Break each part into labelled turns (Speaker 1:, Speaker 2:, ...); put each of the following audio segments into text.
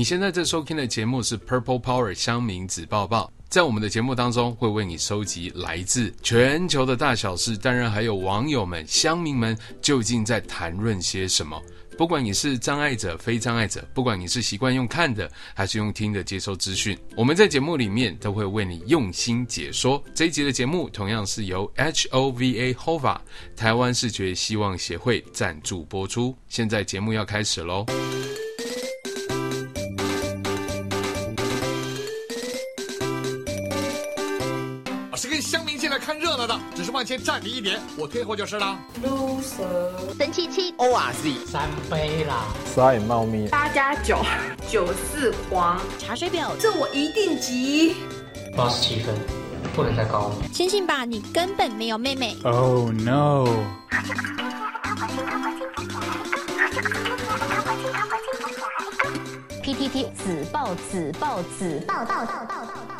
Speaker 1: 你现在在收听的节目是 Purple Power 乡民子报报，在我们的节目当中会为你收集来自全球的大小事，当然还有网友们、乡民们究竟在谈论些什么。不管你是障碍者、非障碍者，不管你是习惯用看的还是用听的接收资讯，我们在节目里面都会为你用心解说。这一集的节目同样是由 HOVA HOVA 台湾视觉希望协会赞助播出。现在节目要开始
Speaker 2: 喽。只是往前站你一点，我退后就是了。
Speaker 3: loser，神七七
Speaker 4: ，ORZ，三杯啦，
Speaker 5: 沙眼猫咪，
Speaker 6: 八加九，九四黄，
Speaker 3: 查水表，
Speaker 6: 这我一定急。
Speaker 4: 八十七分，不能再高了。
Speaker 3: 醒醒吧，你根本没有妹妹。
Speaker 5: Oh no。
Speaker 3: PTT 子报子报子报报报报。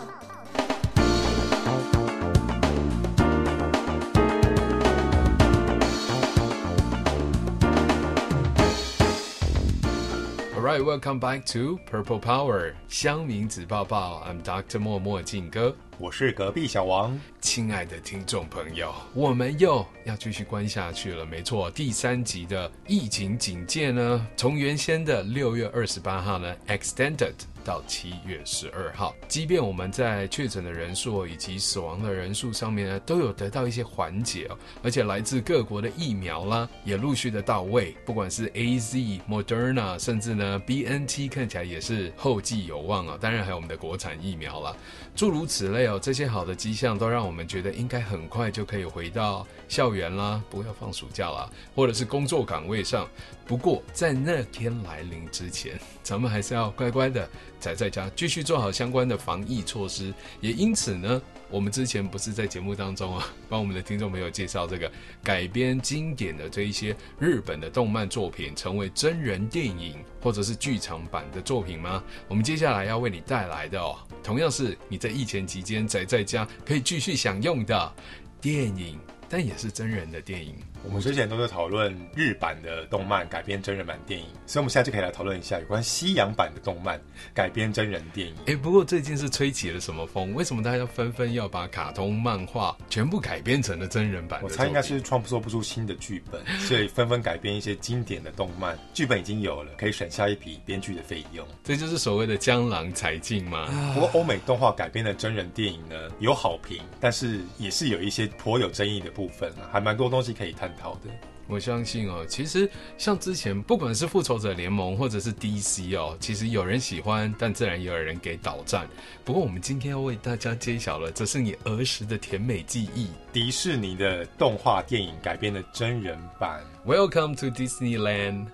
Speaker 1: Alright, welcome back to Purple Power 香民子抱抱。I'm Doctor 默默静哥，
Speaker 2: 我是隔壁小王。
Speaker 1: 亲爱的听众朋友，我们又要继续关下去了。没错，第三集的疫情警戒呢，从原先的六月二十八号呢，extended。到七月十二号，即便我们在确诊的人数以及死亡的人数上面呢，都有得到一些缓解哦，而且来自各国的疫苗啦，也陆续的到位，不管是 AZ、Moderna，甚至呢 BNT，看起来也是后继有望啊。当然还有我们的国产疫苗啦，诸如此类哦，这些好的迹象都让我们觉得应该很快就可以回到校园啦，不要放暑假啦，或者是工作岗位上。不过在那天来临之前，咱们还是要乖乖的宅在家，继续做好相关的防疫措施。也因此呢，我们之前不是在节目当中啊，帮我们的听众朋友介绍这个改编经典的这一些日本的动漫作品，成为真人电影或者是剧场版的作品吗？我们接下来要为你带来的哦，同样是你在疫情期间宅在家可以继续享用的电影，但也是真人的电影。
Speaker 2: 我们之前都在讨论日版的动漫改编真人版电影，所以我们现在就可以来讨论一下有关西洋版的动漫改编真人电影。
Speaker 1: 哎，不过最近是吹起了什么风？为什么大家纷纷要把卡通漫画全部改编成了真人版？
Speaker 2: 我猜应该是创作不出新的剧本，所以纷纷改编一些经典的动漫。剧本已经有了，可以省下一笔编剧的费用。
Speaker 1: 这就是所谓的江郎才尽嘛。
Speaker 2: 不过欧美动画改编的真人电影呢，有好评，但是也是有一些颇有争议的部分啊，还蛮多东西可以探讨的。
Speaker 1: 我相信哦，其实像之前不管是复仇者联盟或者是 DC 哦，其实有人喜欢，但自然也有人给倒赞。不过我们今天要为大家揭晓了，这是你儿时的甜美记忆——
Speaker 2: 迪士尼的动画电影改编的真人版。
Speaker 1: Welcome to Disneyland。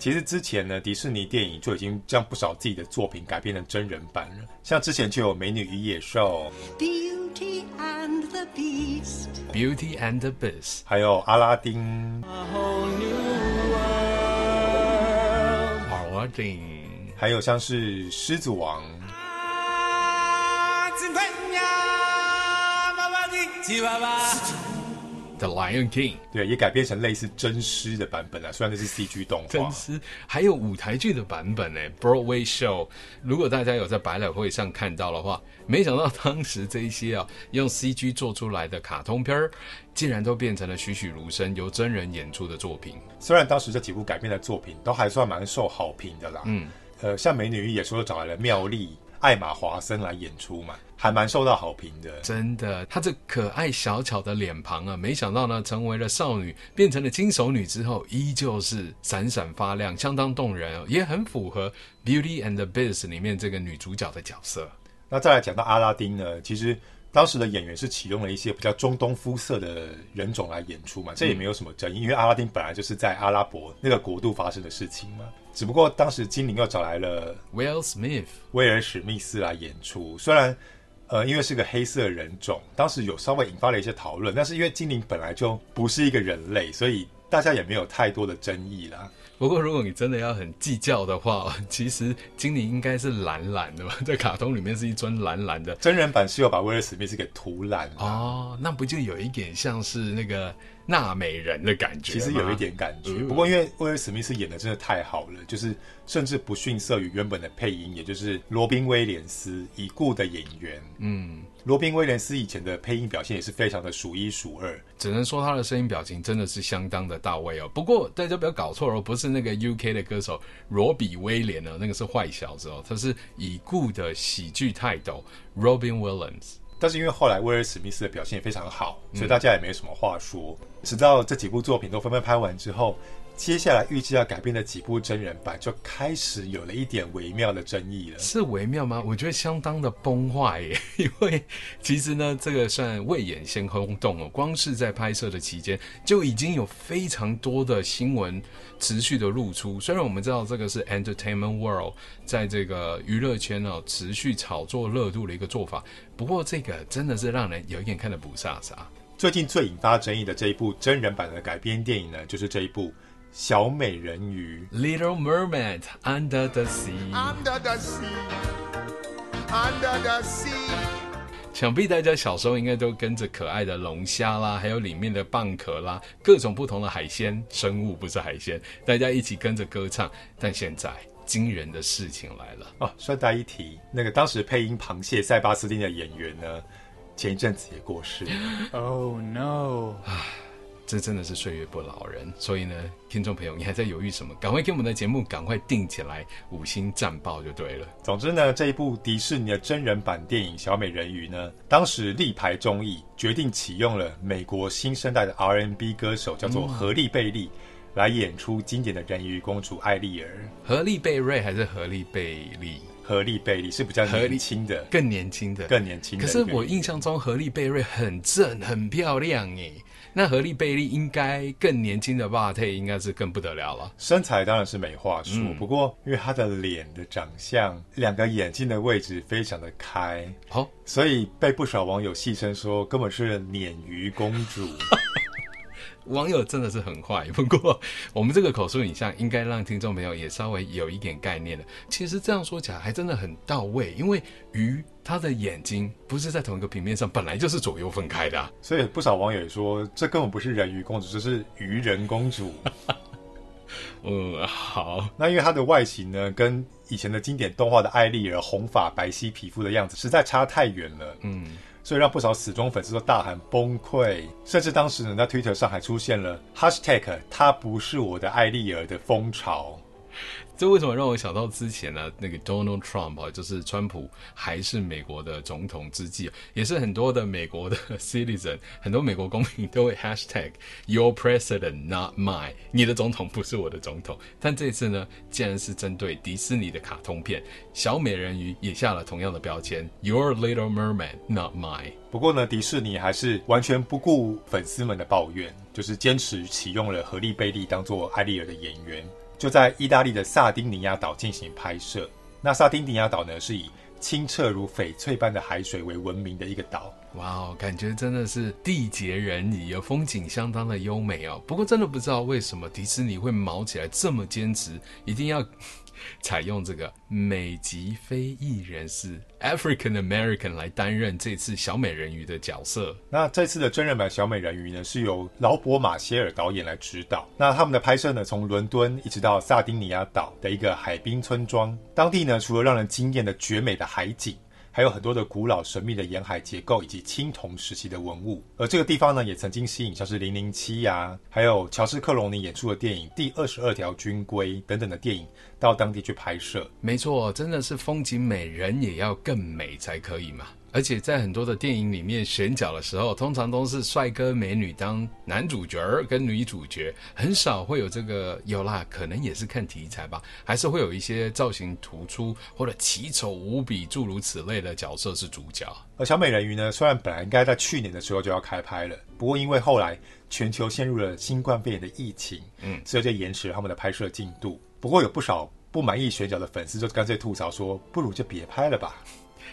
Speaker 2: 其实之前呢，迪士尼电影就已经将不少自己的作品改编成真人版了。像之前就有《美女与野兽》
Speaker 7: ，Beauty and the
Speaker 1: Beast，Beauty and the Beast，
Speaker 2: 还有阿拉丁，
Speaker 1: 阿拉丁，
Speaker 2: 还有像是狮子王。
Speaker 1: The Lion King，
Speaker 2: 对，也改编成类似真狮的版本啊，虽然那是 CG 动画。
Speaker 1: 真狮，还有舞台剧的版本呢，Broadway Show。如果大家有在百老汇上看到的话，没想到当时这一些啊用 CG 做出来的卡通片儿，竟然都变成了栩栩如生由真人演出的作品。
Speaker 2: 虽然当时这几部改编的作品都还算蛮受好评的啦，嗯，呃，像《美女与野兽》找来了妙丽。艾玛华森来演出嘛，还蛮受到好评的。
Speaker 1: 真的，她这可爱小巧的脸庞啊，没想到呢，成为了少女，变成了金手女之后，依旧是闪闪发亮，相当动人哦，也很符合《Beauty and the Beast》里面这个女主角的角色。
Speaker 2: 那再来讲到阿拉丁呢，其实当时的演员是启用了一些比较中东肤色的人种来演出嘛，这也没有什么争议，因为阿拉丁本来就是在阿拉伯那个国度发生的事情嘛。只不过当时精灵又找来了
Speaker 1: Will Smith，
Speaker 2: 威尔史密斯来演出。虽然，呃，因为是个黑色人种，当时有稍微引发了一些讨论。但是因为精灵本来就不是一个人类，所以大家也没有太多的争议啦。
Speaker 1: 不过，如果你真的要很计较的话，其实精灵应该是蓝蓝的吧？在卡通里面是一尊蓝蓝的。
Speaker 2: 真人版是有把威尔史密斯给涂蓝
Speaker 1: 哦，那不就有一点像是那个纳美人的感觉？
Speaker 2: 其实有一点感觉。不过，因为威尔史密斯演的真的太好了，就是甚至不逊色于原本的配音，也就是罗宾威廉斯已故的演员。嗯。罗宾威廉斯以前的配音表现也是非常的数一数二，
Speaker 1: 只能说他的声音表情真的是相当的到位哦。不过大家不要搞错哦，不是那个 UK 的歌手罗比威廉哦，那个是坏小子哦，他是已故的喜剧泰斗 Robin Williams。
Speaker 2: 但是因为后来威尔史密斯的表现也非常好，所以大家也没什么话说。嗯、直到这几部作品都纷纷拍完之后。接下来预计要改编的几部真人版就开始有了一点微妙的争议了。
Speaker 1: 是微妙吗？我觉得相当的崩坏耶，因为其实呢，这个算未演先轰动哦。光是在拍摄的期间，就已经有非常多的新闻持续的露出。虽然我们知道这个是 Entertainment World 在这个娱乐圈哦持续炒作热度的一个做法，不过这个真的是让人有一点看得不飒飒。
Speaker 2: 最近最引发争议的这一部真人版的改编电影呢，就是这一部。小美人鱼
Speaker 1: ，Little Mermaid Under the Sea。
Speaker 8: Under the sea, under the sea。
Speaker 1: 想必大家小时候应该都跟着可爱的龙虾啦，还有里面的蚌壳啦，各种不同的海鲜生物，不是海鲜，大家一起跟着歌唱。但现在惊人的事情来了
Speaker 2: 哦！顺带一提，那个当时配音螃蟹塞巴斯汀的演员呢，前一阵子也过世。
Speaker 5: Oh no！
Speaker 1: 这真的是岁月不饶人，所以呢，听众朋友，你还在犹豫什么？赶快给我们的节目赶快定起来，五星赞爆就对了。
Speaker 2: 总之呢，这一部迪士尼的真人版电影《小美人鱼》呢，当时力排众议，决定启用了美国新生代的 R&B 歌手，叫做荷丽贝利，来演出经典的人鱼公主艾丽儿。
Speaker 1: 荷丽贝瑞还是荷丽贝利？
Speaker 2: 荷丽贝利是比较年轻的，
Speaker 1: 更年轻的，
Speaker 2: 更年轻的。
Speaker 1: 可是我印象中荷丽贝瑞很正，很漂亮耶。那何丽贝利应该更年轻的巴特应该是更不得了了。
Speaker 2: 身材当然是没话说，嗯、不过因为他的脸的长相，两个眼睛的位置非常的开，好、哦，所以被不少网友戏称说根本是鲶鱼公主。
Speaker 1: 网友真的是很坏，不过我们这个口述影像应该让听众朋友也稍微有一点概念了。其实这样说起来还真的很到位，因为鱼它的眼睛不是在同一个平面上，本来就是左右分开的啊。
Speaker 2: 所以不少网友也说，这根本不是人鱼公主，这是鱼人公主。
Speaker 1: 嗯，好。
Speaker 2: 那因为它的外形呢，跟以前的经典动画的艾丽儿红发白皙皮肤的样子实在差太远了。嗯。所以让不少死忠粉丝都大喊崩溃，甚至当时呢，在 Twitter 上还出现了 Hashtag 他不是我的艾丽儿的风潮。
Speaker 1: 这为什么让我想到之前呢？那个 Donald Trump 啊，就是川普还是美国的总统之际，也是很多的美国的 citizen，很多美国公民都会 hashtag Your President Not Mine，你的总统不是我的总统。但这次呢，竟然是针对迪士尼的卡通片《小美人鱼》也下了同样的标签，Your Little Mermaid Not Mine。
Speaker 2: 不过呢，迪士尼还是完全不顾粉丝们的抱怨，就是坚持启用了荷莉贝利当做艾丽儿的演员。就在意大利的萨丁尼亚岛进行拍摄。那萨丁尼亚岛呢，是以清澈如翡翠般的海水为闻名的一个岛。
Speaker 1: 哇哦，感觉真的是地杰人也有，风景相当的优美哦。不过真的不知道为什么迪士尼会毛起来这么坚持，一定要。采用这个美籍非裔人士 African American 来担任这次小美人鱼的角色。
Speaker 2: 那这次的真人版小美人鱼呢，是由劳勃马歇尔导演来指导。那他们的拍摄呢，从伦敦一直到萨丁尼亚岛的一个海滨村庄，当地呢，除了让人惊艳的绝美的海景。还有很多的古老神秘的沿海结构，以及青铜时期的文物。而这个地方呢，也曾经吸引像是《零零七》呀，还有乔治克隆尼演出的电影《第二十二条军规》等等的电影到当地去拍摄。
Speaker 1: 没错，真的是风景美，人也要更美才可以嘛。而且在很多的电影里面选角的时候，通常都是帅哥美女当男主角跟女主角，很少会有这个有啦，可能也是看题材吧，还是会有一些造型突出或者奇丑无比诸如此类的角色是主角。
Speaker 2: 而小美人鱼呢，虽然本来应该在去年的时候就要开拍了，不过因为后来全球陷入了新冠肺炎的疫情，嗯，所以就延迟了他们的拍摄进度。不过有不少不满意选角的粉丝就干脆吐槽说，不如就别拍了吧。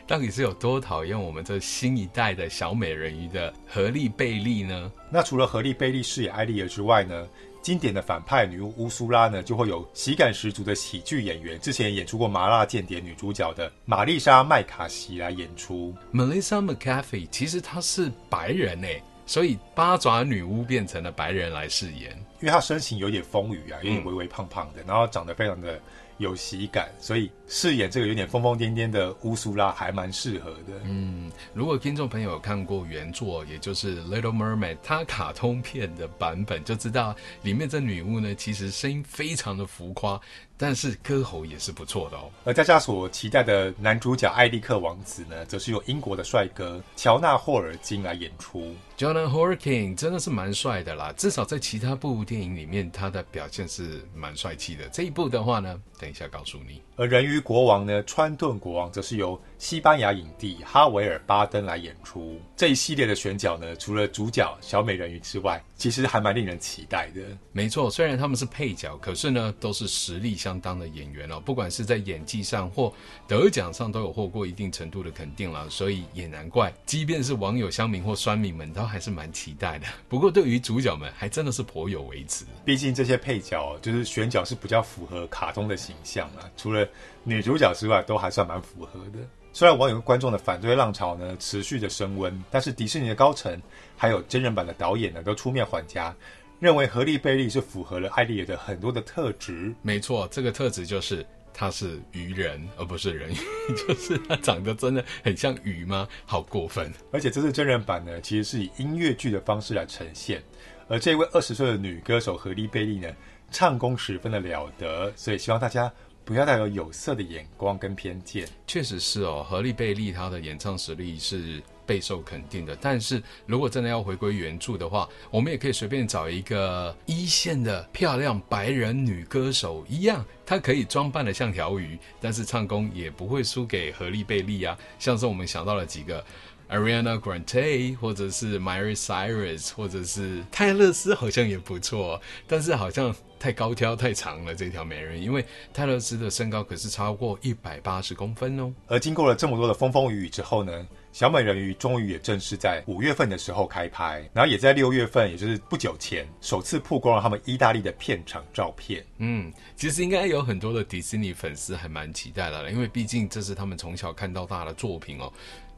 Speaker 1: 到底是有多讨厌我们这新一代的小美人鱼的荷莉贝利呢？
Speaker 2: 那除了荷莉贝利饰演艾丽儿之外呢，经典的反派女巫乌苏拉呢，就会有喜感十足的喜剧演员，之前演出过《麻辣间谍》女主角的玛丽莎麦卡锡来演出。
Speaker 1: Melissa McCarthy 其实她是白人诶，所以八爪女巫变成了白人来饰演，
Speaker 2: 因为她身形有点丰腴啊，有点微微胖胖的，嗯、然后长得非常的。有喜感，所以饰演这个有点疯疯癫癫的乌苏拉还蛮适合的。
Speaker 1: 嗯，如果听众朋友看过原作，也就是《Little Mermaid》它卡通片的版本，就知道里面这女巫呢，其实声音非常的浮夸，但是歌喉也是不错的哦。
Speaker 2: 而大家所期待的男主角艾利克王子呢，则是由英国的帅哥乔纳霍尔金来演出。
Speaker 1: Jonah Hawking 真的是蛮帅的啦，至少在其他部电影里面，他的表现是蛮帅气的。这一部的话呢，等一下告诉你。
Speaker 2: 而人鱼国王呢，川顿国王则是由西班牙影帝哈维尔·巴登来演出。这一系列的选角呢，除了主角小美人鱼之外，其实还蛮令人期待的。
Speaker 1: 没错，虽然他们是配角，可是呢，都是实力相当的演员哦。不管是在演技上或得奖上，都有获过一定程度的肯定了。所以也难怪，即便是网友、乡民或酸民们，都还是蛮期待的。不过对于主角们，还真的是颇有微词。
Speaker 2: 毕竟这些配角就是选角是比较符合卡通的形象啊。除了女主角之外，都还算蛮符合的。虽然网友跟观众的反对浪潮呢持续的升温，但是迪士尼的高层还有真人版的导演呢都出面缓颊，认为何莉贝利是符合了艾丽儿的很多的特质。
Speaker 1: 没错，这个特质就是她是鱼人，而不是人鱼，就是她长得真的很像鱼吗？好过分！
Speaker 2: 而且这次真人版呢，其实是以音乐剧的方式来呈现，而这位二十岁的女歌手何莉贝利呢，唱功十分的了得，所以希望大家。不要带有有色的眼光跟偏见。
Speaker 1: 确实是哦，荷丽贝利她的演唱实力是备受肯定的。但是如果真的要回归原著的话，我们也可以随便找一个一线的漂亮白人女歌手一样，她可以装扮得像条鱼，但是唱功也不会输给荷丽贝利啊。像是我们想到了几个。Ariana Grande，或者是 Miley Cyrus，或者是泰勒斯，好像也不错，但是好像太高挑太长了这条美人，因为泰勒斯的身高可是超过一百八十公分哦。
Speaker 2: 而经过了这么多的风风雨雨之后呢，小美人鱼终于也正式在五月份的时候开拍，然后也在六月份，也就是不久前首次曝光了他们意大利的片场照片。
Speaker 1: 嗯，其实应该有很多的迪士尼粉丝还蛮期待的了，因为毕竟这是他们从小看到大的作品哦。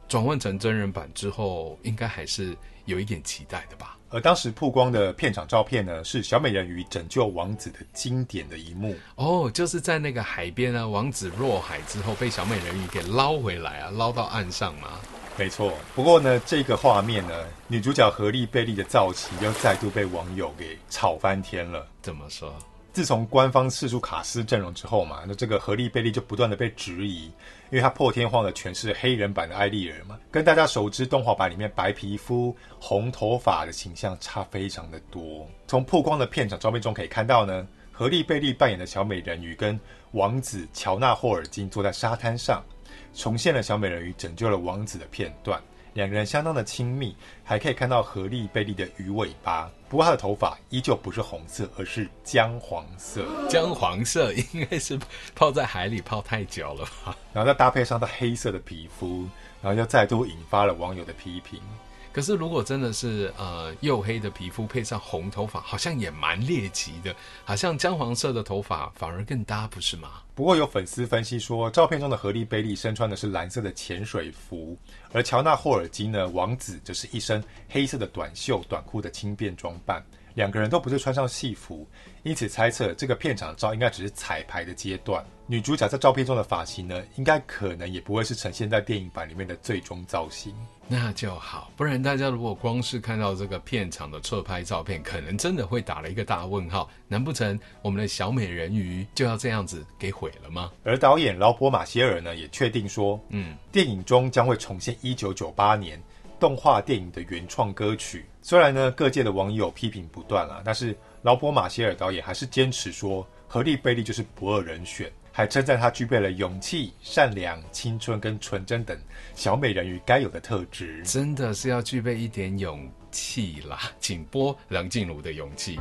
Speaker 1: 转换成真人版之后，应该还是有一点期待的吧。
Speaker 2: 而当时曝光的片场照片呢，是小美人鱼拯救王子的经典的一幕。
Speaker 1: 哦，就是在那个海边呢，王子落海之后被小美人鱼给捞回来啊，捞到岸上嘛。
Speaker 2: 没错。不过呢，这个画面呢，女主角何丽贝利的造型又再度被网友给炒翻天了。
Speaker 1: 怎么说？
Speaker 2: 自从官方释出卡司阵容之后嘛，那这个荷莉贝利就不断的被质疑，因为她破天荒的诠释黑人版的艾丽儿嘛，跟大家熟知动画版里面白皮肤、红头发的形象差非常的多。从曝光的片场照片中可以看到呢，荷莉贝利扮演的小美人鱼跟王子乔纳霍尔金坐在沙滩上，重现了小美人鱼拯救了王子的片段。两个人相当的亲密，还可以看到荷莉贝利的鱼尾巴。不过她的头发依旧不是红色，而是姜黄色。
Speaker 1: 姜黄色应该是泡在海里泡太久了吧？
Speaker 2: 然后再搭配上她黑色的皮肤，然后又再度引发了网友的批评。
Speaker 1: 可是，如果真的是呃黝黑的皮肤配上红头发，好像也蛮猎奇的。好像姜黄色的头发反而更搭，不是吗？
Speaker 2: 不过有粉丝分析说，照片中的荷莉贝利身穿的是蓝色的潜水服，而乔纳霍尔金呢，王子则是一身黑色的短袖短裤的轻便装扮。两个人都不是穿上戏服，因此猜测这个片场照应该只是彩排的阶段。女主角在照片中的发型呢，应该可能也不会是呈现在电影版里面的最终造型。
Speaker 1: 那就好，不然大家如果光是看到这个片场的侧拍照片，可能真的会打了一个大问号。难不成我们的小美人鱼就要这样子给毁了吗？
Speaker 2: 而导演劳勃马歇尔呢，也确定说，嗯，电影中将会重现一九九八年动画电影的原创歌曲。虽然呢，各界的网友批评不断啊，但是劳勃马歇尔导演还是坚持说，何莉贝利就是不二人选，还称赞她具备了勇气、善良、青春跟纯真等小美人鱼该有的特质。
Speaker 1: 真的是要具备一点勇气啦，请播梁静茹的勇气。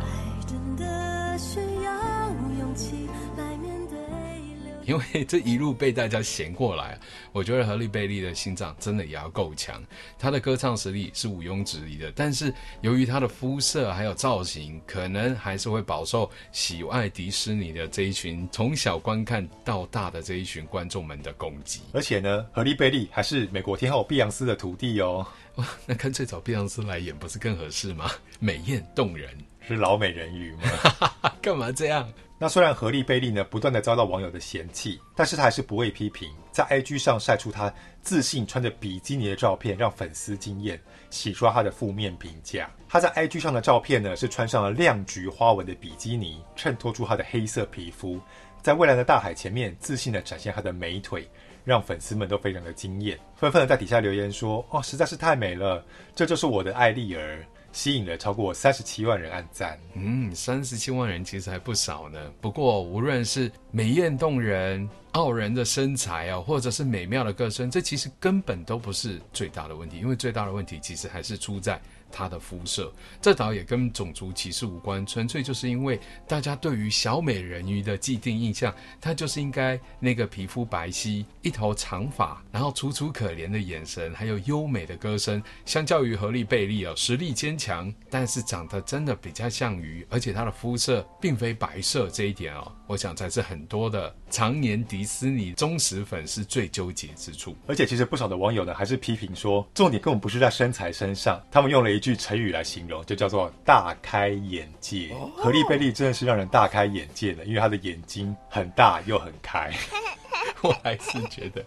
Speaker 1: 因为这一路被大家嫌过来，我觉得荷莉贝利的心脏真的也要够强。她的歌唱实力是毋庸置疑的，但是由于她的肤色还有造型，可能还是会饱受喜爱迪士尼的这一群从小观看到大的这一群观众们的攻击。
Speaker 2: 而且呢，荷莉贝利还是美国天后碧昂斯的徒弟哦。
Speaker 1: 哇，那干脆找碧昂斯来演不是更合适吗？美艳动人，
Speaker 2: 是老美人鱼吗？
Speaker 1: 干嘛这样？
Speaker 2: 那虽然荷莉贝利呢不断的遭到网友的嫌弃，但是他还是不畏批评，在 IG 上晒出他自信穿着比基尼的照片，让粉丝惊艳，洗刷他的负面评价。他在 IG 上的照片呢是穿上了亮橘花纹的比基尼，衬托出他的黑色皮肤，在蔚蓝的大海前面自信的展现他的美腿。让粉丝们都非常的惊艳，纷纷的在底下留言说：“哦，实在是太美了，这就是我的艾丽儿。”吸引了超过三十七万人按赞。
Speaker 1: 嗯，三十七万人其实还不少呢。不过，无论是美艳动人、傲人的身材啊，或者是美妙的歌声，这其实根本都不是最大的问题，因为最大的问题其实还是出在。她的肤色，这倒也跟种族歧视无关，纯粹就是因为大家对于小美人鱼的既定印象，她就是应该那个皮肤白皙、一头长发，然后楚楚可怜的眼神，还有优美的歌声。相较于荷莉贝利哦，实力坚强，但是长得真的比较像鱼，而且她的肤色并非白色，这一点哦，我想才是很多的常年迪士尼忠实粉丝最纠结之处。
Speaker 2: 而且其实不少的网友呢，还是批评说，重点根本不是在身材身上，他们用了一。句成语来形容，就叫做大开眼界。荷莉贝利真的是让人大开眼界的，因为她的眼睛很大又很开。
Speaker 1: 我还是觉得，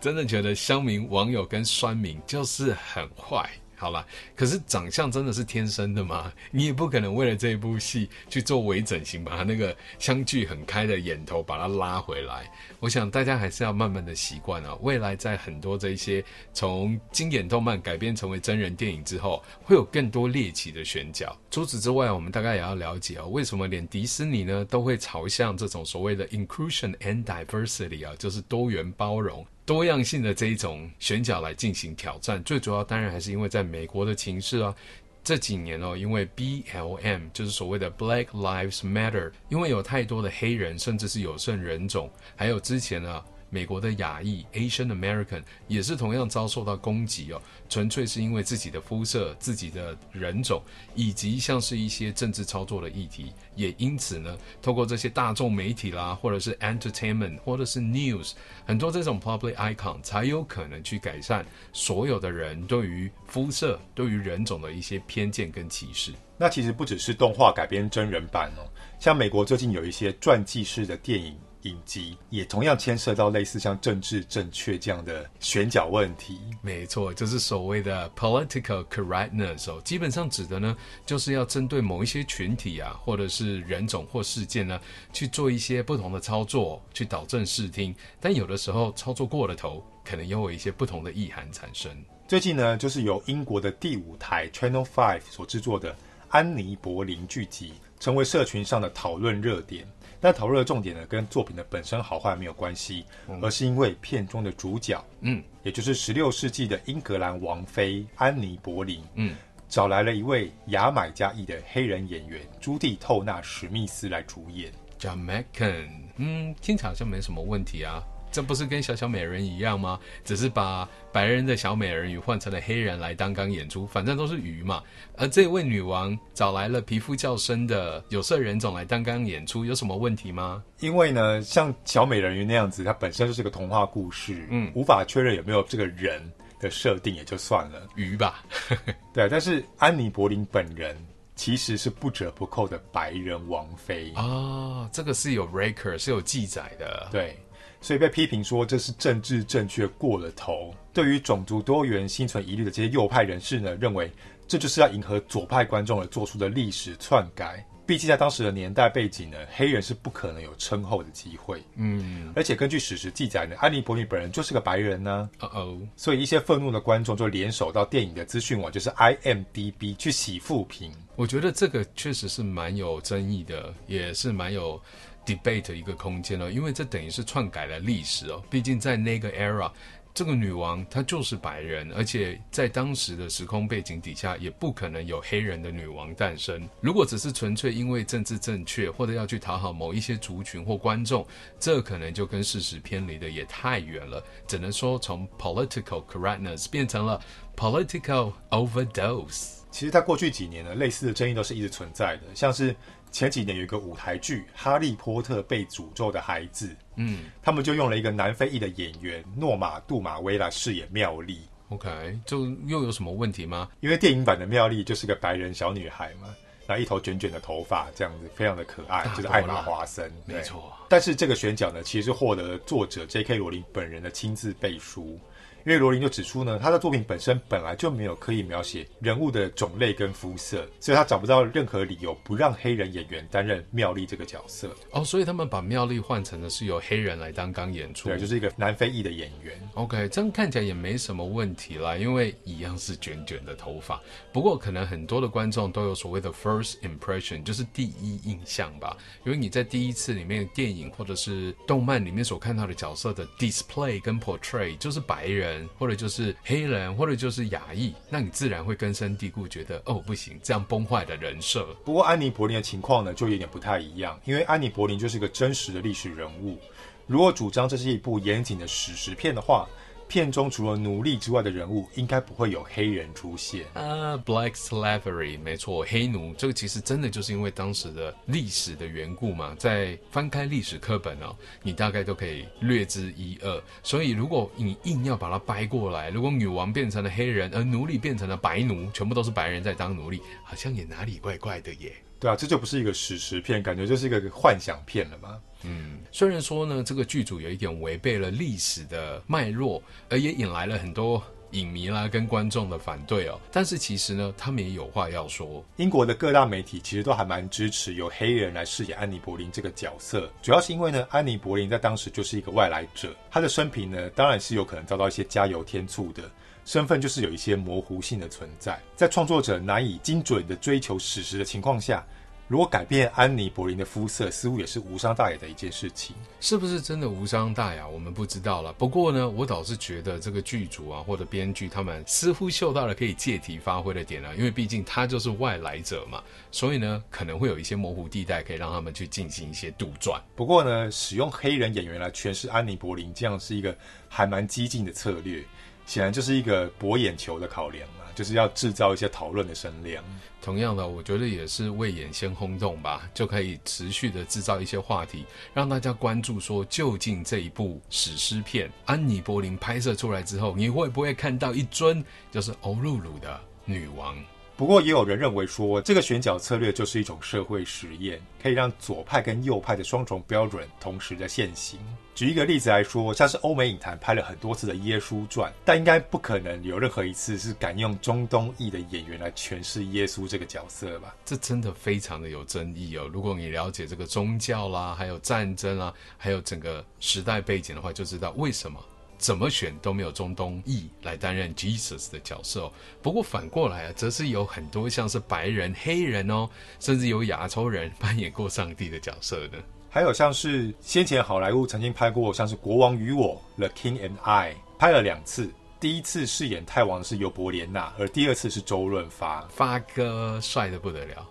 Speaker 1: 真的觉得乡民网友跟酸民就是很坏。好了，可是长相真的是天生的吗？你也不可能为了这一部戏去做微整形，把他那个相距很开的眼头把它拉回来。我想大家还是要慢慢的习惯啊。未来在很多这些从经典动漫改编成为真人电影之后，会有更多猎奇的选角。除此之外，我们大概也要了解啊，为什么连迪士尼呢都会朝向这种所谓的 inclusion and diversity 啊，就是多元包容。多样性的这一种选角来进行挑战，最主要当然还是因为在美国的情势啊，这几年哦，因为 BLM 就是所谓的 Black Lives Matter，因为有太多的黑人，甚至是有色人种，还有之前呢。美国的亚裔 Asian American 也是同样遭受到攻击哦，纯粹是因为自己的肤色、自己的人种，以及像是一些政治操作的议题，也因此呢，透过这些大众媒体啦，或者是 Entertainment，或者是 News，很多这种 Public Icon 才有可能去改善所有的人对于肤色、对于人种的一些偏见跟歧视。
Speaker 2: 那其实不只是动画改编真人版哦，像美国最近有一些传记式的电影。影集也同样牵涉到类似像政治正确这样的选角问题。
Speaker 1: 没错，就是所谓的 political correctness 哦，基本上指的呢，就是要针对某一些群体啊，或者是人种或事件呢，去做一些不同的操作，去导正视听。但有的时候操作过了头，可能又有一些不同的意涵产生。
Speaker 2: 最近呢，就是由英国的第五台 Channel Five 所制作的《安妮·柏林》剧集，成为社群上的讨论热点。但讨论的重点呢，跟作品的本身好坏没有关系，而是因为片中的主角，嗯，也就是十六世纪的英格兰王妃安妮·柏林，嗯，找来了一位牙买加裔的黑人演员朱蒂·透纳·史密斯来主演。
Speaker 1: Jamaican，嗯，听起来好像没什么问题啊。这不是跟小小美人一样吗？只是把白人的小美人鱼换成了黑人来当刚演出，反正都是鱼嘛。而这位女王找来了皮肤较深的有色人种来当刚演出，有什么问题吗？
Speaker 2: 因为呢，像小美人鱼那样子，它本身就是个童话故事，嗯，无法确认有没有这个人的设定也就算了，
Speaker 1: 鱼吧。
Speaker 2: 对，但是安妮·柏林本人其实是不折不扣的白人王妃啊，
Speaker 1: 哦，这个是有 record 是有记载的，
Speaker 2: 对。所以被批评说这是政治正确过了头。对于种族多元心存疑虑的这些右派人士呢，认为这就是要迎合左派观众而做出的历史篡改。毕竟在当时的年代背景呢，黑人是不可能有称后的机会。嗯，而且根据史实记载呢，安妮·伯尼本人就是个白人呢。哦哦，所以一些愤怒的观众就联手到电影的资讯网，就是 IMDB 去洗负评。
Speaker 1: 我觉得这个确实是蛮有争议的，也是蛮有。Debate 一个空间哦，因为这等于是篡改了历史哦。毕竟在那个 era，这个女王她就是白人，而且在当时的时空背景底下，也不可能有黑人的女王诞生。如果只是纯粹因为政治正确，或者要去讨好某一些族群或观众，这可能就跟事实偏离的也太远了。只能说从 political correctness 变成了 political overdose。
Speaker 2: 其实，在过去几年呢，类似的争议都是一直存在的，像是。前几年有一个舞台剧《哈利波特被诅咒的孩子》，嗯，他们就用了一个南非裔的演员诺玛杜马威来饰演妙丽。
Speaker 1: OK，就又有什么问题吗？
Speaker 2: 因为电影版的妙丽就是个白人小女孩嘛，然后一头卷卷的头发，这样子非常的可爱，就是艾玛华森，
Speaker 1: 没错。
Speaker 2: 但是这个选角呢，其实是获得了作者 J.K. 罗琳本人的亲自背书。因为罗琳就指出呢，他的作品本身本来就没有刻意描写人物的种类跟肤色，所以他找不到任何理由不让黑人演员担任妙丽这个角色。
Speaker 1: 哦，所以他们把妙丽换成的是由黑人来当刚演出，
Speaker 2: 对，就是一个南非裔的演员。
Speaker 1: OK，这样看起来也没什么问题啦，因为一样是卷卷的头发。不过可能很多的观众都有所谓的 first impression，就是第一印象吧，因为你在第一次里面电影或者是动漫里面所看到的角色的 display 跟 portray 就是白人。或者就是黑人，或者就是亚裔，那你自然会根深蒂固觉得哦，不行，这样崩坏的人设。
Speaker 2: 不过安妮柏林的情况呢，就有点不太一样，因为安妮柏林就是一个真实的历史人物。如果主张这是一部严谨的史实片的话。片中除了奴隶之外的人物，应该不会有黑人出现。
Speaker 1: 啊、uh，Black Slavery，没错，黑奴这个其实真的就是因为当时的历史的缘故嘛。在翻开历史课本哦，你大概都可以略知一二。所以如果你硬要把它掰过来，如果女王变成了黑人，而奴隶变成了白奴，全部都是白人在当奴隶，好像也哪里怪怪的耶。
Speaker 2: 对啊，这就不是一个史实片，感觉就是一个幻想片了嘛。
Speaker 1: 嗯，虽然说呢，这个剧组有一点违背了历史的脉络，而也引来了很多影迷啦跟观众的反对哦，但是其实呢，他们也有话要说。
Speaker 2: 英国的各大媒体其实都还蛮支持由黑人来饰演安妮·柏林这个角色，主要是因为呢，安妮·柏林在当时就是一个外来者，她的生平呢，当然是有可能遭到一些加油添醋的，身份就是有一些模糊性的存在，在创作者难以精准的追求史实的情况下。如果改变安妮·柏林的肤色，似乎也是无伤大雅的一件事情。
Speaker 1: 是不是真的无伤大雅？我们不知道了。不过呢，我倒是觉得这个剧组啊，或者编剧他们似乎嗅到了可以借题发挥的点啊，因为毕竟他就是外来者嘛，所以呢，可能会有一些模糊地带，可以让他们去进行一些杜撰。
Speaker 2: 不过呢，使用黑人演员来诠释安妮·柏林，这样是一个还蛮激进的策略，显然就是一个博眼球的考量。就是要制造一些讨论的声量。
Speaker 1: 同样的，我觉得也是为演先轰动吧，就可以持续的制造一些话题，让大家关注说，究竟这一部史诗片《安妮·柏林》拍摄出来之后，你会不会看到一尊就是欧露露的女王？
Speaker 2: 不过也有人认为说，这个选角策略就是一种社会实验，可以让左派跟右派的双重标准同时的现行。举一个例子来说，像是欧美影坛拍了很多次的《耶稣传》，但应该不可能有任何一次是敢用中东裔的演员来诠释耶稣这个角色吧？
Speaker 1: 这真的非常的有争议哦。如果你了解这个宗教啦，还有战争啊，还有整个时代背景的话，就知道为什么。怎么选都没有中东裔来担任 Jesus 的角色哦。不过反过来啊，则是有很多像是白人、黑人哦，甚至有亚洲人扮演过上帝的角色呢。
Speaker 2: 还有像是先前好莱坞曾经拍过像是《国王与我》The King and I，拍了两次。第一次饰演泰王的是尤伯莲娜，而第二次是周润发。
Speaker 1: 发哥帅得不得了，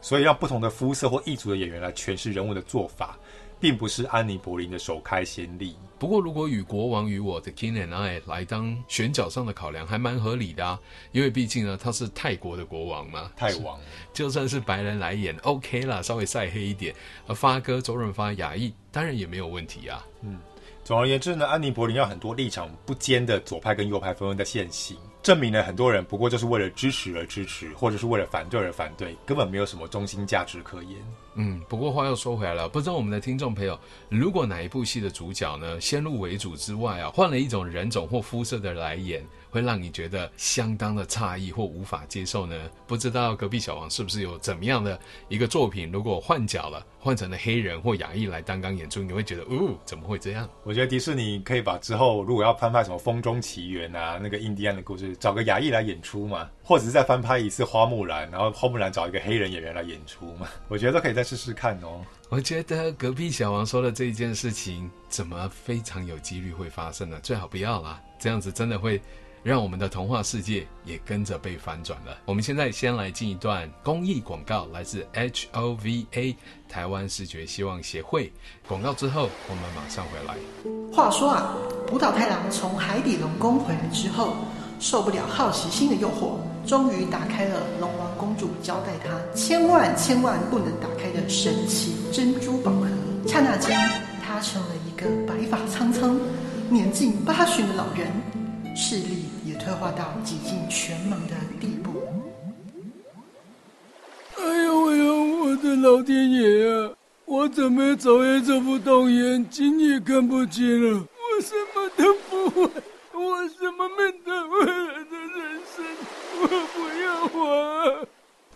Speaker 2: 所以让不同的肤色或异族的演员来诠释人物的做法。并不是安妮·柏林的首开先例。
Speaker 1: 不过，如果与《国王与我》的 King and I 来当选角上的考量，还蛮合理的啊。因为毕竟呢，他是泰国的国王嘛，
Speaker 2: 泰王
Speaker 1: 就算是白人来演，OK 啦，稍微晒黑一点。而发哥周润发亚裔，当然也没有问题啊。
Speaker 2: 嗯，总而言之呢，安妮·柏林让很多立场不坚的左派跟右派纷纷在现形，证明了很多人不过就是为了支持而支持，或者是为了反对而反对，根本没有什么中心价值可言。
Speaker 1: 嗯，不过话又说回来了，不知道我们的听众朋友，如果哪一部戏的主角呢，先入为主之外啊，换了一种人种或肤色的来演，会让你觉得相当的诧异或无法接受呢？不知道隔壁小王是不是有怎么样的一个作品，如果换角了，换成了黑人或亚裔来担纲演出，你会觉得，哦，怎么会这样？
Speaker 2: 我觉得迪士尼可以把之后如果要翻拍什么《风中奇缘》啊，那个印第安的故事，找个亚裔来演出嘛，或者是再翻拍一次《花木兰》，然后花木兰找一个黑人演员来演出嘛，我觉得都可以再试试看哦。
Speaker 1: 我觉得隔壁小王说的这一件事情，怎么非常有几率会发生呢？最好不要啦，这样子真的会。让我们的童话世界也跟着被翻转了。我们现在先来进一段公益广告，来自 HOVA 台湾视觉希望协会。广告之后，我们马上回来。
Speaker 9: 话说啊，浦岛太郎从海底龙宫回来之后，受不了好奇心的诱惑，终于打开了龙王公主交代他千万千万不能打开的神奇珍珠宝盒。刹那间，他成了一个白发苍苍、年近八旬的老人，视力也。退化到几近全盲的地步。
Speaker 10: 哎呦哎呦，我的老天爷啊！我怎么走也走不动，眼睛也看不见了。我什么都不会，我什么面对未来的人生，我不要活。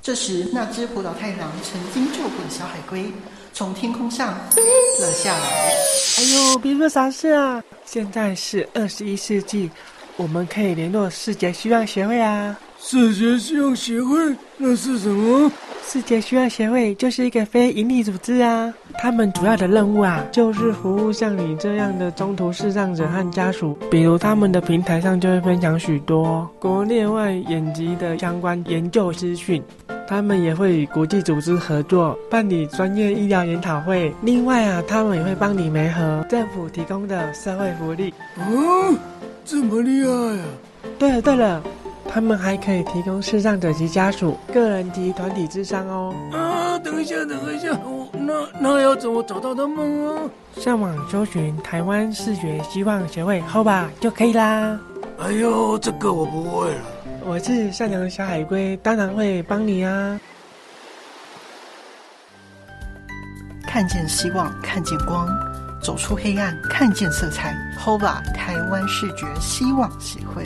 Speaker 9: 这时，那只葡萄太郎曾经救过的小海龟从天空上 飞了下来。
Speaker 11: 哎呦，别说啥事啊！现在是二十一世纪。我们可以联络世界希望协会啊！
Speaker 10: 视觉希望协会那是什么？
Speaker 11: 视觉希望协会就是一个非营利组织啊。他们主要的任务啊，就是服务像你这样的中途视障者和家属。比如他们的平台上就会分享许多国内外眼疾的相关研究资讯。他们也会与国际组织合作办理专业医疗研讨会。另外啊，他们也会帮你媒合政府提供的社会福利。
Speaker 10: 嗯。这么厉害呀！
Speaker 11: 对了对了，他们还可以提供视障者及家属个人及团体智商哦。
Speaker 10: 啊，等一下，等一下，我那那要怎么找到他们啊？
Speaker 11: 上网搜寻台湾视觉希望协会 HOVA 就可以啦。
Speaker 10: 哎呦，这个我不会了。
Speaker 11: 我是善良的小海龟，当然会帮你啊。
Speaker 9: 看见希望，看见光。走出黑暗，看见色彩。HOVA 台湾视觉希望协会。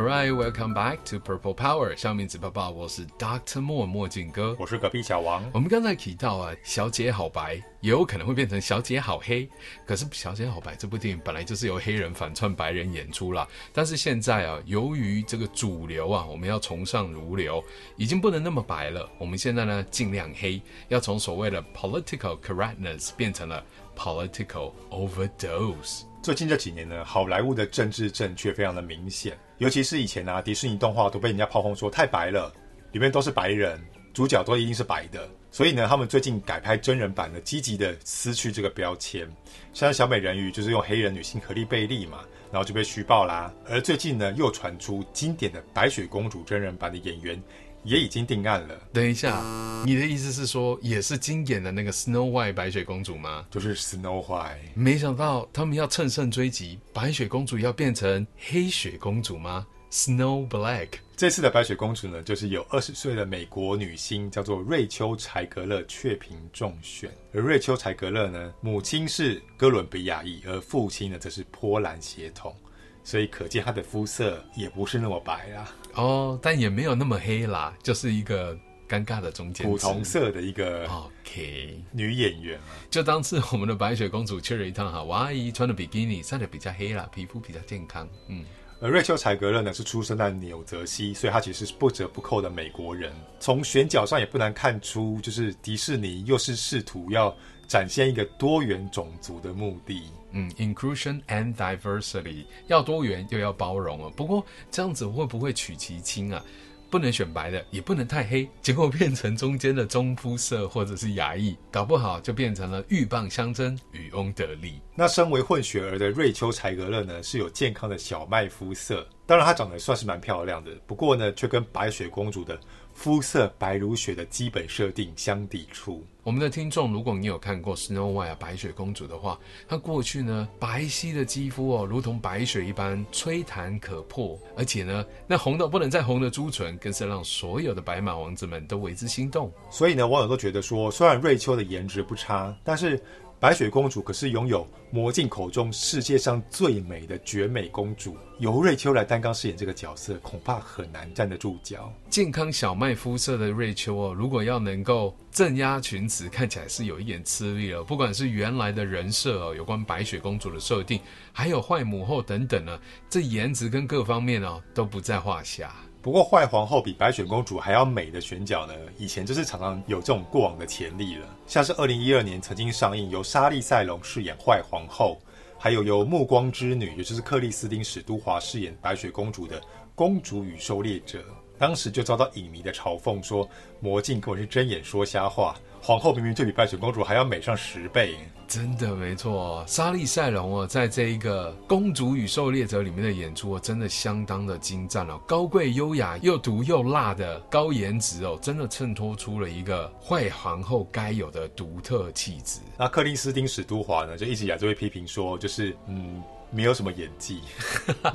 Speaker 1: Alright, welcome back to Purple Power。笑面纸报报，我是 Doctor Moore 墨镜哥，
Speaker 2: 我是隔壁小王。
Speaker 1: 我们刚才提到啊，小姐好白也有可能会变成小姐好黑。可是小姐好白这部电影本来就是由黑人反串白人演出啦。但是现在啊，由于这个主流啊，我们要崇尚如流，已经不能那么白了。我们现在呢，尽量黑，要从所谓的 political correctness 变成了 political overdose。
Speaker 2: 最近这几年呢，好莱坞的政治正确非常的明显，尤其是以前啊，迪士尼动画都被人家炮轰说太白了，里面都是白人，主角都一定是白的，所以呢，他们最近改拍真人版的，积极的撕去这个标签，像小美人鱼就是用黑人女性荷莉贝利嘛，然后就被虚报啦，而最近呢，又传出经典的白雪公主真人版的演员。也已经定案了。
Speaker 1: 等一下，你的意思是说，也是经典的那个 Snow White 白雪公主吗？
Speaker 2: 就是 Snow White。
Speaker 1: 没想到他们要乘胜追击，白雪公主要变成黑雪公主吗？Snow Black。
Speaker 2: 这次的白雪公主呢，就是有二十岁的美国女星叫做瑞秋·柴格勒雀屏中选。而瑞秋·柴格勒呢，母亲是哥伦比亚裔，而父亲呢，则是波兰血统。所以可见她的肤色也不是那么白啦。
Speaker 1: 哦，但也没有那么黑啦，就是一个尴尬的中间
Speaker 2: 古铜色的一个
Speaker 1: OK
Speaker 2: 女演员啊。
Speaker 1: 就当是我们的白雪公主去了一趟哈，我阿姨穿的比基尼，晒得比较黑啦，皮肤比较健康。嗯，
Speaker 2: 而瑞秋·柴格勒呢是出生在纽泽西，所以她其实是不折不扣的美国人。从选角上也不难看出，就是迪士尼又是试图要展现一个多元种族的目的。
Speaker 1: 嗯，inclusion and diversity 要多元又要包容啊。不过这样子会不会取其轻啊？不能选白的，也不能太黑，结果变成中间的中肤色或者是牙裔，搞不好就变成了鹬蚌相争，渔翁得利。
Speaker 2: 那身为混血儿的瑞秋·柴格勒呢，是有健康的小麦肤色，当然她长得算是蛮漂亮的，不过呢，却跟白雪公主的。肤色白如雪的基本设定相抵触。
Speaker 1: 我们的听众，如果你有看过 Snow White 白雪公主的话，她过去呢白皙的肌肤哦，如同白雪一般吹弹可破，而且呢那红到不能再红的朱唇，更是让所有的白马王子们都为之心动。
Speaker 2: 所以呢，网友都觉得说，虽然瑞秋的颜值不差，但是。白雪公主可是拥有魔镜口中世界上最美的绝美公主，由瑞秋来担纲饰演这个角色，恐怕很难站得住脚。
Speaker 1: 健康小麦肤色的瑞秋哦，如果要能够镇压群雌，看起来是有一点吃力了。不管是原来的人设哦，有关白雪公主的设定，还有坏母后等等呢，这颜值跟各方面哦都不在话下。
Speaker 2: 不过，坏皇后比白雪公主还要美的选角呢，以前就是常常有这种过往的潜力了。像是二零一二年曾经上映由莎莉赛隆饰演坏皇后，还有由暮光之女，也就是克里斯汀史都华饰演白雪公主的《公主与狩猎者》，当时就遭到影迷的嘲讽，说魔镜根本是睁眼说瞎话。皇后明明就比白雪公主还要美上十倍，
Speaker 1: 真的没错。莎莉赛隆哦，在这一个《公主与狩猎者》里面的演出哦，真的相当的精湛哦，高贵优雅又毒又辣的高颜值哦，真的衬托出了一个坏皇后该有的独特气质。
Speaker 2: 那克林斯汀史都华呢，就一直以来就会批评说，就是嗯。没有什么演技，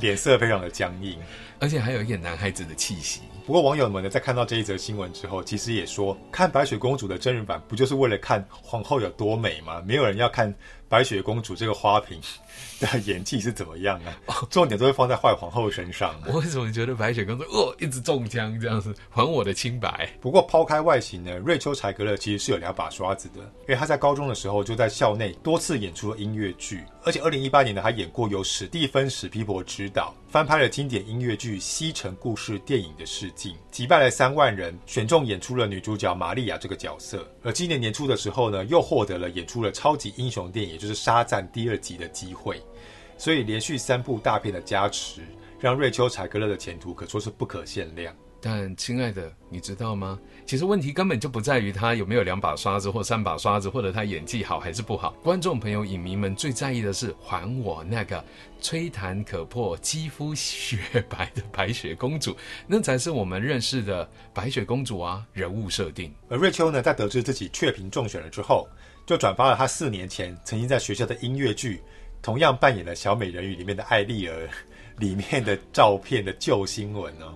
Speaker 2: 脸色非常的僵硬，
Speaker 1: 而且还有一点男孩子的气息。
Speaker 2: 不过网友们呢，在看到这一则新闻之后，其实也说，看白雪公主的真人版，不就是为了看皇后有多美吗？没有人要看白雪公主这个花瓶 的演技是怎么样啊？重点都会放在坏皇后身上。
Speaker 1: 我为什么觉得白雪公主哦一直中枪这样子，还我的清白？
Speaker 2: 不过抛开外形呢，瑞秋·柴格勒其实是有两把刷子的，因为他在高中的时候就在校内多次演出了音乐剧，而且二零一八年呢，还演过由史蒂芬·史皮伯执导翻拍了经典音乐剧《西城故事》电影的试镜，击败了三万人，选中演出了女主角玛利亚这个角色。而今年年初的时候呢，又获得了演出了超级英雄电影，也就是《沙赞》第二集的机会。所以连续三部大片的加持，让瑞秋·柴格勒的前途可说是不可限量。
Speaker 1: 但亲爱的，你知道吗？其实问题根本就不在于他有没有两把刷子或三把刷子，或者他演技好还是不好。观众朋友、影迷们最在意的是，还我那个吹弹可破、肌肤雪白的白雪公主，那才是我们认识的白雪公主啊！人物设定。
Speaker 2: 而瑞秋呢，在得知自己雀屏中选了之后，就转发了他四年前曾经在学校的音乐剧，同样扮演了小美人鱼里面的艾丽儿里面的照片的旧新闻哦。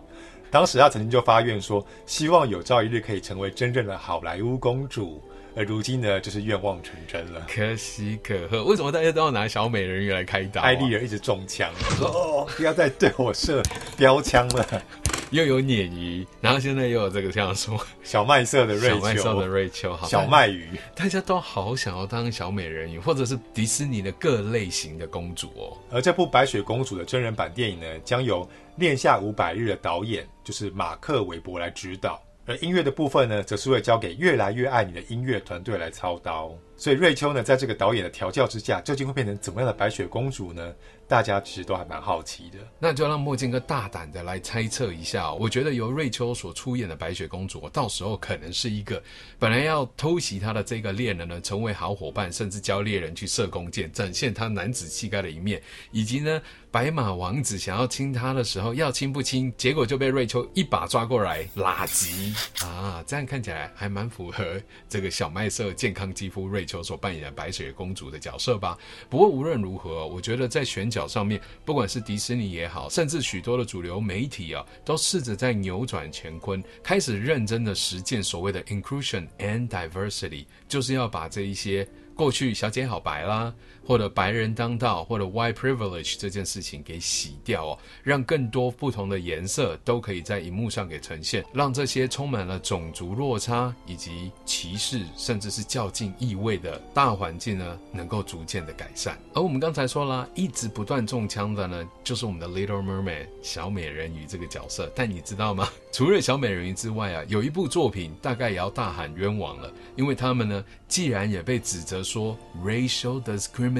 Speaker 2: 当时他曾经就发愿说，希望有朝一日可以成为真正的好莱坞公主。而如今呢，就是愿望成真了，
Speaker 1: 可喜可贺。为什么大家都要拿小美人鱼来开刀啊？
Speaker 2: 艾丽儿一直中枪，说：“哦，不要再对我射标枪了。”
Speaker 1: 又有鲶鱼，然后现在又有这个这样说
Speaker 2: 小麦色的瑞秋，
Speaker 1: 小麦色的瑞秋，好，
Speaker 2: 小麦鱼，
Speaker 1: 大家都好想要当小美人鱼，或者是迪士尼的各类型的公主哦。
Speaker 2: 而这部白雪公主的真人版电影呢，将由《恋下五百日》的导演就是马克·韦伯来指导，而音乐的部分呢，则是会交给越来越爱你的音乐团队来操刀。所以瑞秋呢，在这个导演的调教之下，究竟会变成怎么样的白雪公主呢？大家其实都还蛮好奇的。
Speaker 1: 那就让墨镜哥大胆的来猜测一下。我觉得由瑞秋所出演的白雪公主，到时候可能是一个本来要偷袭她的这个猎人呢，成为好伙伴，甚至教猎人去射弓箭，展现他男子气概的一面，以及呢，白马王子想要亲她的时候，要亲不亲，结果就被瑞秋一把抓过来拉圾啊！这样看起来还蛮符合这个小麦色健康肌肤瑞。秋所扮演的白雪公主的角色吧。不过无论如何，我觉得在选角上面，不管是迪士尼也好，甚至许多的主流媒体啊，都试着在扭转乾坤，开始认真的实践所谓的 inclusion and diversity，就是要把这一些。过去小姐好白啦，或者白人当道，或者 white privilege 这件事情给洗掉哦，让更多不同的颜色都可以在荧幕上给呈现，让这些充满了种族落差以及歧视，甚至是较劲意味的大环境呢，能够逐渐的改善。而我们刚才说啦，一直不断中枪的呢，就是我们的 Little Mermaid 小美人鱼这个角色。但你知道吗？除了小美人鱼之外啊，有一部作品大概也要大喊冤枉了，因为他们呢，既然也被指责。说 racial discrimination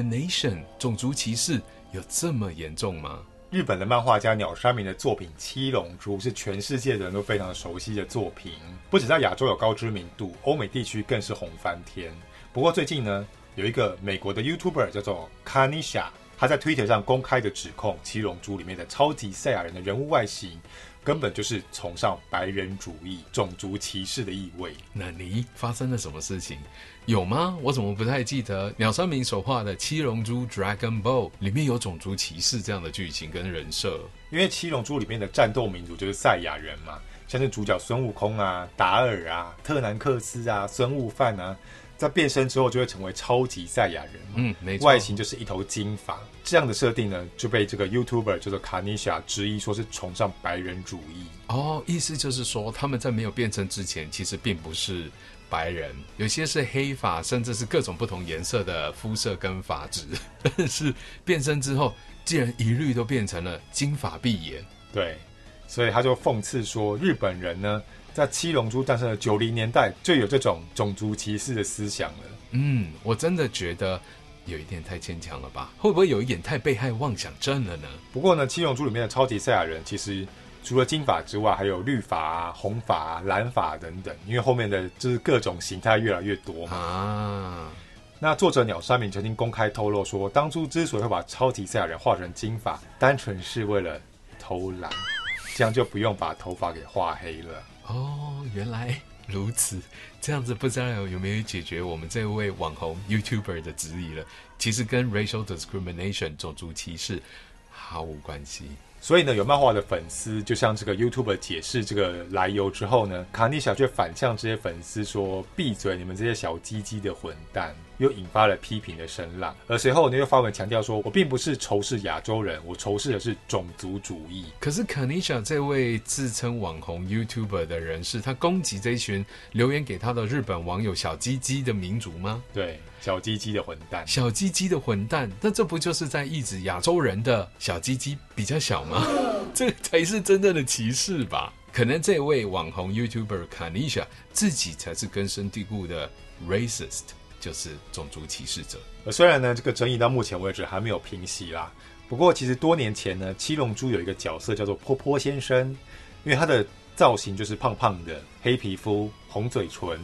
Speaker 1: 种族歧视有这么严重吗？
Speaker 2: 日本的漫画家鸟山明的作品《七龙珠》是全世界人都非常熟悉的作品，不止在亚洲有高知名度，欧美地区更是红翻天。不过最近呢，有一个美国的 YouTuber 叫做 Kanisha，他在 Twitter 上公开的指控《七龙珠》里面的超级赛亚人的人物外形。根本就是崇尚白人主义、种族歧视的意味。
Speaker 1: 那你发生了什么事情？有吗？我怎么不太记得？鸟山明所画的《七龙珠》Dragon Ball 里面有种族歧视这样的剧情跟人设？
Speaker 2: 因为《七龙珠》里面的战斗民族就是赛亚人嘛，像是主角孙悟空啊、达尔啊、特南克斯啊、孙悟饭啊。在变身之后就会成为超级赛亚人，
Speaker 1: 嗯，没错，
Speaker 2: 外形就是一头金发，这样的设定呢就被这个 YouTuber 叫做卡尼莎质疑说是崇尚白人主义。
Speaker 1: 哦，意思就是说他们在没有变身之前其实并不是白人，有些是黑发，甚至是各种不同颜色的肤色跟发质，但是变身之后竟然一律都变成了金发碧眼。
Speaker 2: 对。所以他就讽刺说，日本人呢，在七龙珠诞生的九零年代就有这种种族歧视的思想了。
Speaker 1: 嗯，我真的觉得有一点太牵强了吧？会不会有一点太被害妄想症了呢？
Speaker 2: 不过呢，七龙珠里面的超级赛亚人其实除了金发之外，还有绿发啊、红发啊、蓝发等等，因为后面的就是各种形态越来越多嘛。啊，那作者鸟山明曾经公开透露说，当初之所以会把超级赛亚人画成金发，单纯是为了偷懒，这样就不用把头发给画黑了。
Speaker 1: 哦，原来。如此，这样子不知道有没有解决我们这位网红 YouTuber 的质疑了？其实跟 racial discrimination 种族歧视毫无关系。
Speaker 2: 所以呢，有漫画的粉丝就向这个 YouTuber 解释这个来由之后呢，卡尼小却反向这些粉丝说：“闭嘴，你们这些小鸡鸡的混蛋！”又引发了批评的声浪，而随后呢又发文强调说：“我并不是仇视亚洲人，我仇视的是种族主义。”
Speaker 1: 可是 Kanisha 这位自称网红 YouTuber 的人士，他攻击这一群留言给他的日本网友小鸡鸡的民族吗？
Speaker 2: 对，小鸡鸡的混蛋，
Speaker 1: 小鸡鸡的混蛋，那这不就是在意指亚洲人的小鸡鸡比较小吗？这才是真正的歧视吧？可能这位网红 YouTuber Kanisha 自己才是根深蒂固的 racist。就是种族歧视者。
Speaker 2: 而虽然呢，这个争议到目前为止还没有平息啦。不过，其实多年前呢，七龙珠有一个角色叫做坡坡先生，因为他的造型就是胖胖的、黑皮肤、红嘴唇、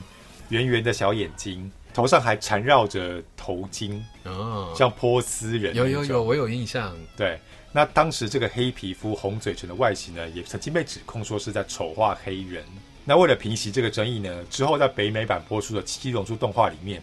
Speaker 2: 圆圆的小眼睛，头上还缠绕着头巾，哦，像波斯人。
Speaker 1: 有有有，我有印象。
Speaker 2: 对，那当时这个黑皮肤、红嘴唇的外形呢，也曾经被指控说是在丑化黑人。那为了平息这个争议呢，之后在北美版播出的七龙珠动画里面。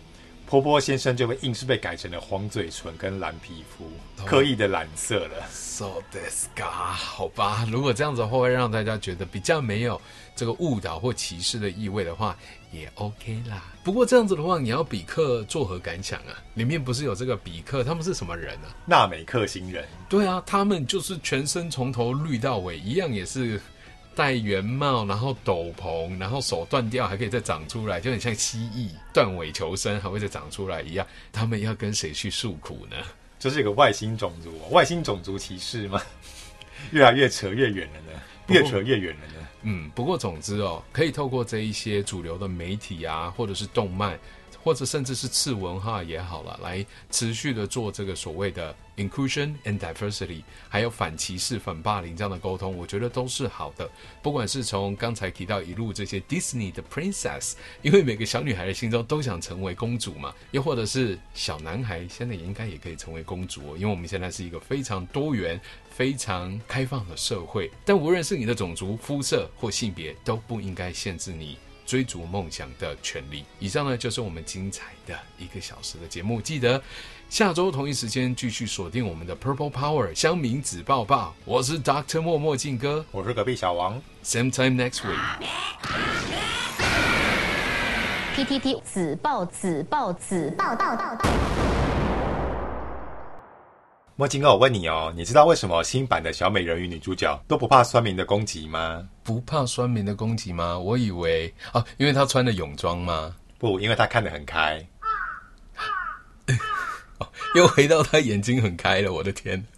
Speaker 2: 波波先生就被硬是被改成了黄嘴唇跟蓝皮肤，哦、刻意的蓝色了。
Speaker 1: So this guy，好吧，如果这样子的话，会让大家觉得比较没有这个误导或歧视的意味的话，也 OK 啦。不过这样子的话，你要比克作何感想啊？里面不是有这个比克，他们是什么人啊？
Speaker 2: 纳美克星人。
Speaker 1: 对啊，他们就是全身从头绿到尾，一样也是。戴圆帽，然后斗篷，然后手断掉还可以再长出来，就很像蜥蜴断尾求生还会再长出来一样。他们要跟谁去诉苦呢？
Speaker 2: 就是一个外星种族，外星种族歧视吗？越来越扯越远了呢，越扯越远了呢。
Speaker 1: 嗯，不过总之哦，可以透过这一些主流的媒体啊，或者是动漫。或者甚至是次文化也好了，来持续的做这个所谓的 inclusion and diversity，还有反歧视、反霸凌这样的沟通，我觉得都是好的。不管是从刚才提到一路这些 Disney 的 princess，因为每个小女孩的心中都想成为公主嘛，又或者是小男孩现在也应该也可以成为公主哦，因为我们现在是一个非常多元、非常开放的社会。但无论是你的种族、肤色或性别，都不应该限制你。追逐梦想的权利。以上呢，就是我们精彩的一个小时的节目。记得下周同一时间继续锁定我们的 Purple Power 香明子抱抱。我是 Doctor 默默静哥，
Speaker 2: 我是隔壁小王。
Speaker 1: Same time next week。
Speaker 3: PTT 子报子报子报报报报。
Speaker 2: 墨镜哥，我问你哦，你知道为什么新版的小美人鱼女主角都不怕酸民的攻击吗？
Speaker 1: 不怕酸民的攻击吗？我以为啊，因为她穿的泳装吗？
Speaker 2: 不，因为她看得很开。
Speaker 1: 又回到她眼睛很开了，我的天！